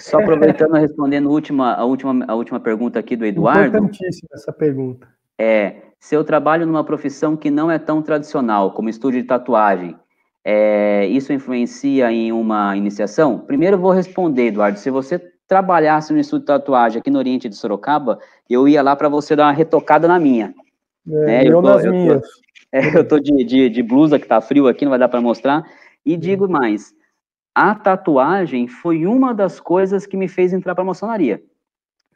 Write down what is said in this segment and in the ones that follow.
Só aproveitando, respondendo a última, a, última, a última pergunta aqui do Eduardo. Importantíssima essa pergunta. É, se eu trabalho numa profissão que não é tão tradicional, como estúdio de tatuagem, é, isso influencia em uma iniciação? Primeiro eu vou responder, Eduardo. Se você trabalhasse no estúdio de tatuagem aqui no Oriente de Sorocaba, eu ia lá para você dar uma retocada na minha. É, é, eu, eu, tô, nas eu minhas. Tô, é, eu tô de, de, de, blusa que tá frio aqui, não vai dar para mostrar. E digo mais, a tatuagem foi uma das coisas que me fez entrar para a maçonaria.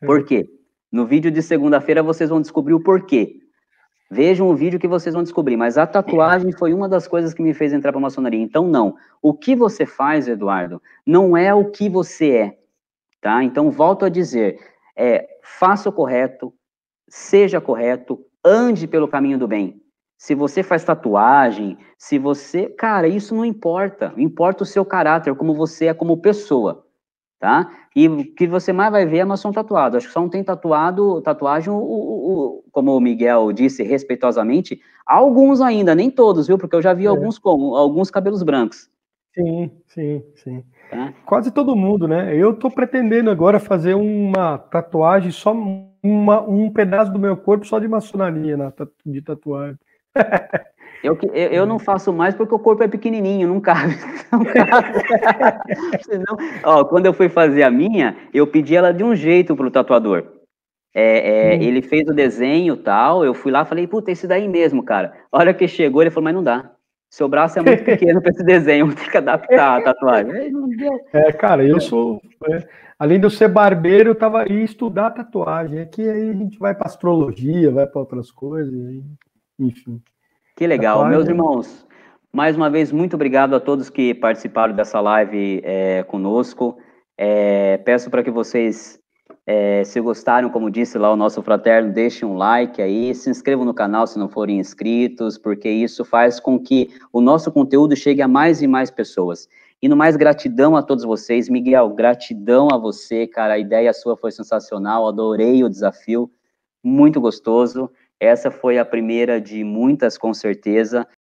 É. Por quê? No vídeo de segunda-feira vocês vão descobrir o porquê. Vejam o vídeo que vocês vão descobrir, mas a tatuagem foi uma das coisas que me fez entrar para a maçonaria. Então, não. O que você faz, Eduardo, não é o que você é, tá? Então, volto a dizer, é, faça o correto, seja correto, ande pelo caminho do bem. Se você faz tatuagem, se você, cara, isso não importa. Importa o seu caráter, como você é como pessoa tá? E o que você mais vai ver é maçom tatuado. Acho que só não tem tatuado, tatuagem, o, o, o, como o Miguel disse respeitosamente, alguns ainda, nem todos, viu? Porque eu já vi é. alguns com alguns cabelos brancos. Sim, sim, sim. Tá? Quase todo mundo, né? Eu tô pretendendo agora fazer uma tatuagem, só uma, um pedaço do meu corpo só de maçonaria na, de tatuagem. Eu, eu, eu, não faço mais porque o corpo é pequenininho, não cabe. Não cabe. Senão, ó, quando eu fui fazer a minha, eu pedi ela de um jeito pro tatuador. É, é, hum. Ele fez o desenho tal, eu fui lá falei, puta, esse daí mesmo, cara. A hora que chegou, ele falou, mas não dá. Seu braço é muito pequeno para esse desenho, tem que adaptar a tatuagem. É, cara, eu sou. É, além de eu ser barbeiro, eu tava aí estudar tatuagem. Aqui aí a gente vai para astrologia, vai para outras coisas, enfim. Que legal. Meus irmãos, mais uma vez, muito obrigado a todos que participaram dessa live é, conosco. É, peço para que vocês, é, se gostaram, como disse lá o nosso fraterno, deixem um like aí, se inscrevam no canal se não forem inscritos, porque isso faz com que o nosso conteúdo chegue a mais e mais pessoas. E no mais, gratidão a todos vocês. Miguel, gratidão a você, cara. A ideia sua foi sensacional, adorei o desafio, muito gostoso. Essa foi a primeira de muitas, com certeza.